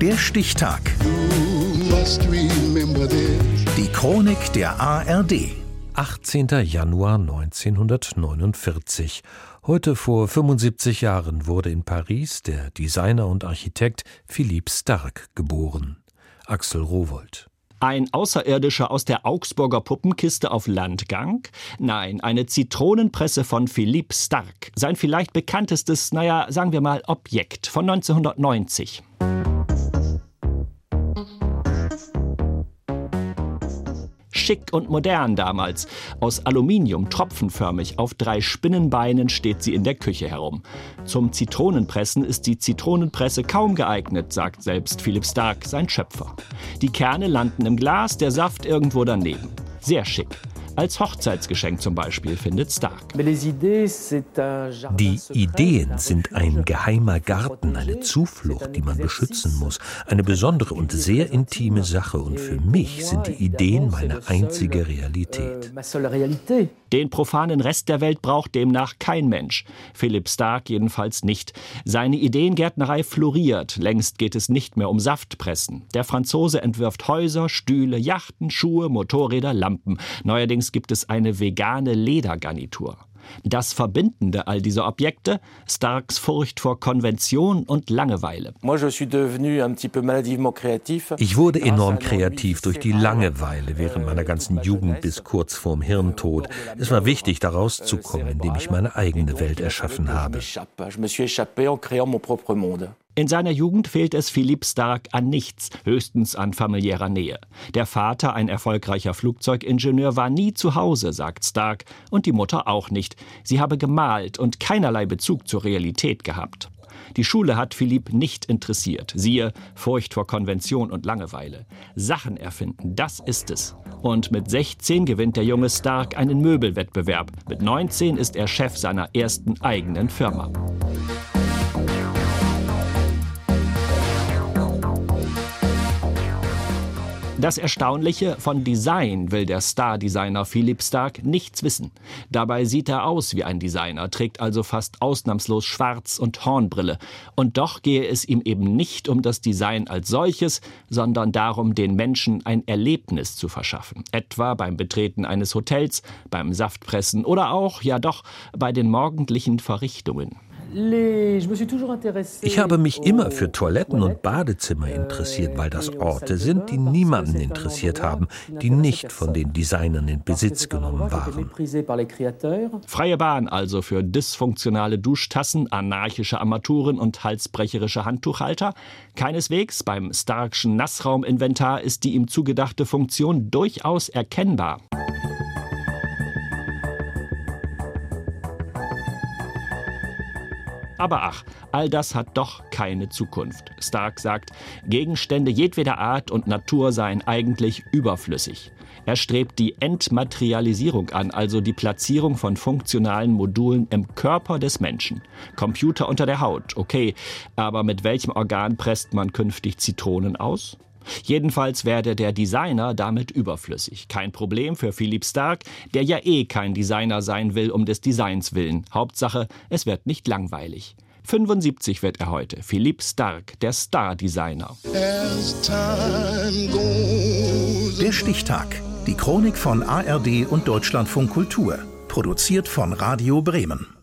Der Stichtag. Die Chronik der ARD. 18. Januar 1949. Heute vor 75 Jahren wurde in Paris der Designer und Architekt Philippe Starck geboren. Axel Rowold. Ein Außerirdischer aus der Augsburger Puppenkiste auf Landgang? Nein, eine Zitronenpresse von Philippe Starck. Sein vielleicht bekanntestes, naja, sagen wir mal, Objekt von 1990. schick und modern damals. Aus Aluminium, tropfenförmig, auf drei Spinnenbeinen steht sie in der Küche herum. Zum Zitronenpressen ist die Zitronenpresse kaum geeignet, sagt selbst Philipp Stark, sein Schöpfer. Die Kerne landen im Glas, der Saft irgendwo daneben. Sehr schick. Als Hochzeitsgeschenk zum Beispiel, findet Stark. Die Ideen sind ein geheimer Garten, eine Zuflucht, die man beschützen muss. Eine besondere und sehr intime Sache. Und für mich sind die Ideen meine einzige Realität. Den profanen Rest der Welt braucht demnach kein Mensch. Philipp Stark jedenfalls nicht. Seine Ideengärtnerei floriert. Längst geht es nicht mehr um Saftpressen. Der Franzose entwirft Häuser, Stühle, Yachten, Schuhe, Motorräder, Lampen. Neuerdings gibt es eine vegane Ledergarnitur. Das Verbindende all dieser Objekte, Starks Furcht vor Konvention und Langeweile. Ich wurde enorm kreativ durch die Langeweile während meiner ganzen Jugend bis kurz vorm Hirntod. Es war wichtig, da rauszukommen, indem ich meine eigene Welt erschaffen habe. In seiner Jugend fehlt es Philipp Stark an nichts, höchstens an familiärer Nähe. Der Vater, ein erfolgreicher Flugzeugingenieur, war nie zu Hause, sagt Stark, und die Mutter auch nicht. Sie habe gemalt und keinerlei Bezug zur Realität gehabt. Die Schule hat Philipp nicht interessiert. Siehe Furcht vor Konvention und Langeweile. Sachen erfinden, das ist es. Und mit 16 gewinnt der junge Stark einen Möbelwettbewerb. Mit 19 ist er Chef seiner ersten eigenen Firma. Das Erstaunliche, von Design will der Star-Designer Philipp Stark nichts wissen. Dabei sieht er aus wie ein Designer, trägt also fast ausnahmslos Schwarz und Hornbrille. Und doch gehe es ihm eben nicht um das Design als solches, sondern darum, den Menschen ein Erlebnis zu verschaffen. Etwa beim Betreten eines Hotels, beim Saftpressen oder auch, ja doch, bei den morgendlichen Verrichtungen. Ich habe mich immer für Toiletten und Badezimmer interessiert, weil das Orte sind, die niemanden interessiert haben, die nicht von den Designern in Besitz genommen waren. Freie Bahn also für dysfunktionale Duschtassen, anarchische Armaturen und halsbrecherische Handtuchhalter? Keineswegs, beim Starkschen Nassrauminventar ist die ihm zugedachte Funktion durchaus erkennbar. Aber ach, all das hat doch keine Zukunft. Stark sagt, Gegenstände jedweder Art und Natur seien eigentlich überflüssig. Er strebt die Entmaterialisierung an, also die Platzierung von funktionalen Modulen im Körper des Menschen. Computer unter der Haut, okay, aber mit welchem Organ presst man künftig Zitronen aus? Jedenfalls werde der Designer damit überflüssig. Kein Problem für Philipp Stark, der ja eh kein Designer sein will um des Designs willen. Hauptsache, es wird nicht langweilig. 75 wird er heute. Philipp Stark, der Star-Designer. Der Stichtag. Die Chronik von ARD und Deutschlandfunk Kultur. Produziert von Radio Bremen.